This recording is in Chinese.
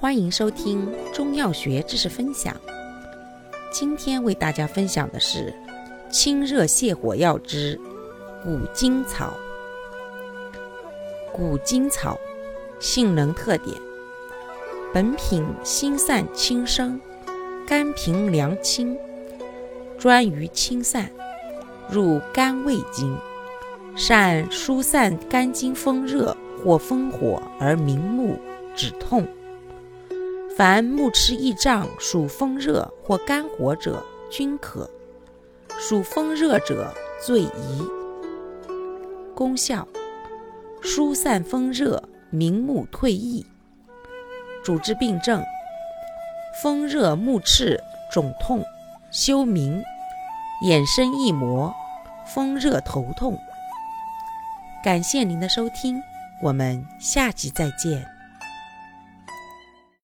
欢迎收听中药学知识分享。今天为大家分享的是清热泻火药之古今草。古今草性能特点：本品辛散轻生，甘平凉清，专于清散，入肝胃经，善疏散肝经风热或风火而明目止痛。凡目赤翳胀、属风热或肝火者，均可；属风热者最宜。功效：疏散风热，明目退翳。主治病症：风热目赤、肿痛、休明、眼生翳膜、风热头痛。感谢您的收听，我们下集再见。